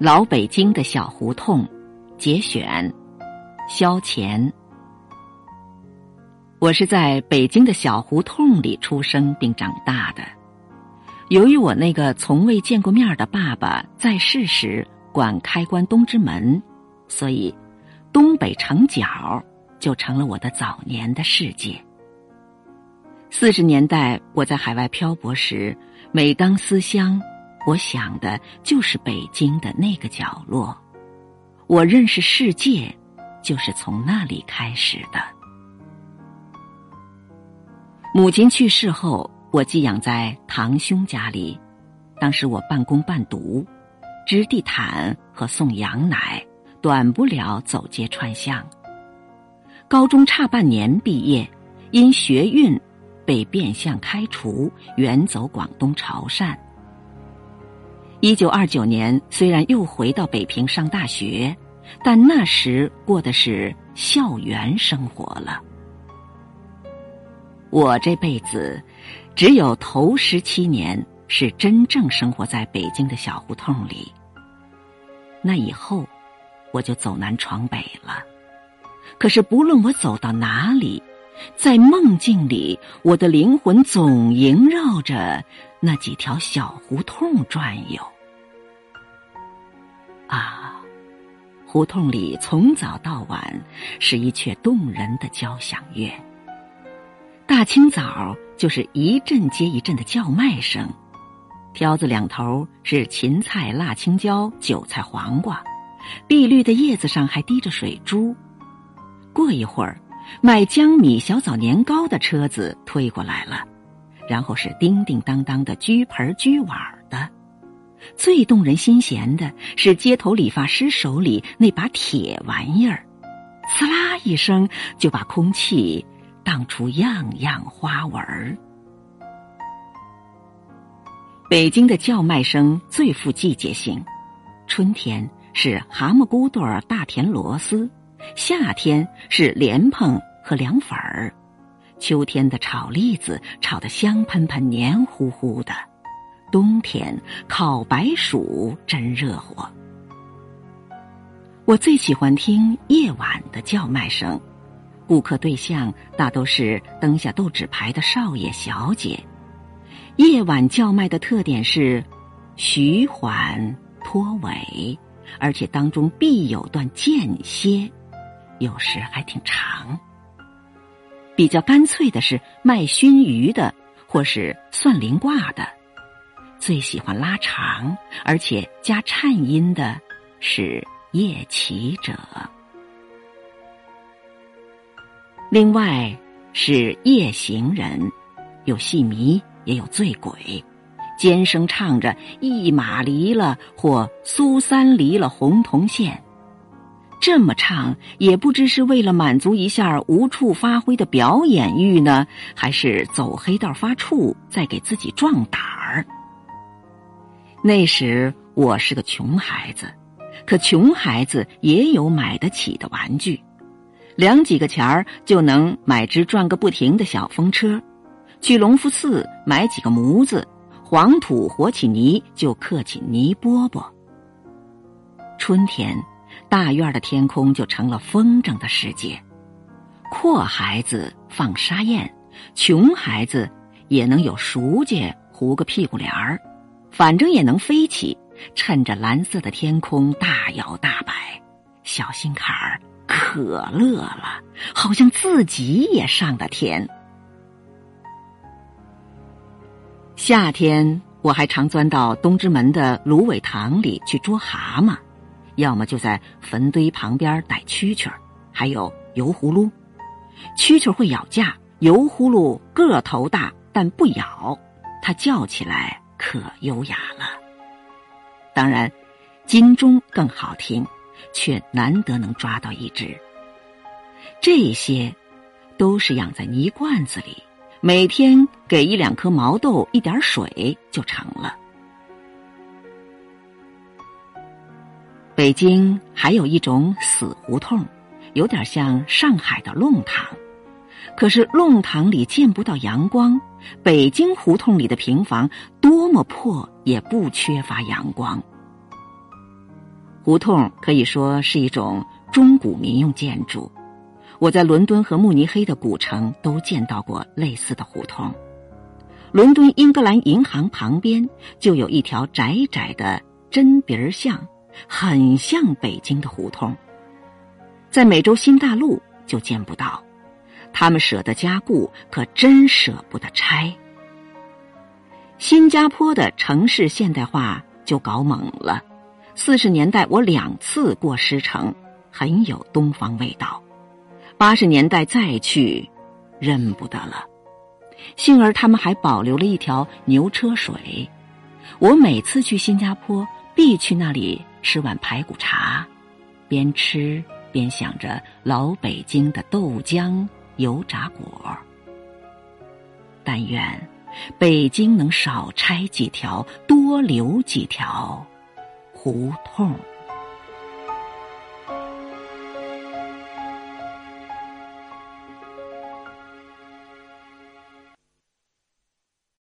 老北京的小胡同节选，萧乾。我是在北京的小胡同里出生并长大的。由于我那个从未见过面的爸爸在世时管开关东直门，所以东北城角就成了我的早年的世界。四十年代我在海外漂泊时，每当思乡。我想的就是北京的那个角落，我认识世界，就是从那里开始的。母亲去世后，我寄养在堂兄家里，当时我半工半读，织地毯和送羊奶，短不了走街串巷。高中差半年毕业，因学运被变相开除，远走广东潮汕。一九二九年，虽然又回到北平上大学，但那时过的是校园生活了。我这辈子只有头十七年是真正生活在北京的小胡同里。那以后，我就走南闯北了。可是不论我走到哪里，在梦境里，我的灵魂总萦绕着。那几条小胡同转悠，啊，胡同里从早到晚是一阙动人的交响乐。大清早就是一阵接一阵的叫卖声，挑子两头是芹菜、辣青椒、韭菜、黄瓜，碧绿的叶子上还滴着水珠。过一会儿，卖江米、小枣、年糕的车子推过来了。然后是叮叮当当的鞠盆鞠碗的，最动人心弦的是街头理发师手里那把铁玩意儿，呲啦一声就把空气荡出样样花纹儿。北京的叫卖声最富季节性，春天是蛤蟆骨朵、大田螺丝，夏天是莲蓬和凉粉儿。秋天的炒栗子炒得香喷喷、黏糊糊的，冬天烤白薯真热火。我最喜欢听夜晚的叫卖声，顾客对象大都是灯下斗纸牌的少爷小姐。夜晚叫卖的特点是徐缓拖尾，而且当中必有段间歇，有时还挺长。比较干脆的是卖熏鱼的，或是算灵卦的；最喜欢拉长而且加颤音的是夜骑者。另外是夜行人，有戏迷也有醉鬼，尖声唱着“一马离了”或“苏三离了红铜线”。这么唱，也不知是为了满足一下无处发挥的表演欲呢，还是走黑道发怵，在给自己壮胆儿。那时我是个穷孩子，可穷孩子也有买得起的玩具，两几个钱儿就能买只转个不停的小风车，去隆福寺买几个模子，黄土和起泥就刻起泥饽饽。春天。大院的天空就成了风筝的世界，阔孩子放沙燕，穷孩子也能有熟家糊个屁股帘儿，反正也能飞起，趁着蓝色的天空大摇大摆，小心坎儿可乐了，好像自己也上了天。夏天我还常钻到东直门的芦苇塘里去捉蛤蟆。要么就在坟堆旁边逮蛐蛐儿，还有油葫芦。蛐蛐会咬架，油葫芦个头大但不咬，它叫起来可优雅了。当然，金钟更好听，却难得能抓到一只。这些，都是养在泥罐子里，每天给一两颗毛豆、一点水就成了。北京还有一种死胡同，有点像上海的弄堂，可是弄堂里见不到阳光。北京胡同里的平房多么破，也不缺乏阳光。胡同可以说是一种中古民用建筑。我在伦敦和慕尼黑的古城都见到过类似的胡同。伦敦英格兰银行旁边就有一条窄窄的针鼻儿巷，很像北京的胡同。在美洲新大陆就见不到，他们舍得加固，可真舍不得拆。新加坡的城市现代化就搞猛了。四十年代我两次过狮城，很有东方味道。八十年代再去，认不得了。幸而他们还保留了一条牛车水，我每次去新加坡必去那里吃碗排骨茶，边吃边想着老北京的豆浆油炸果。但愿北京能少拆几条，多留几条胡同。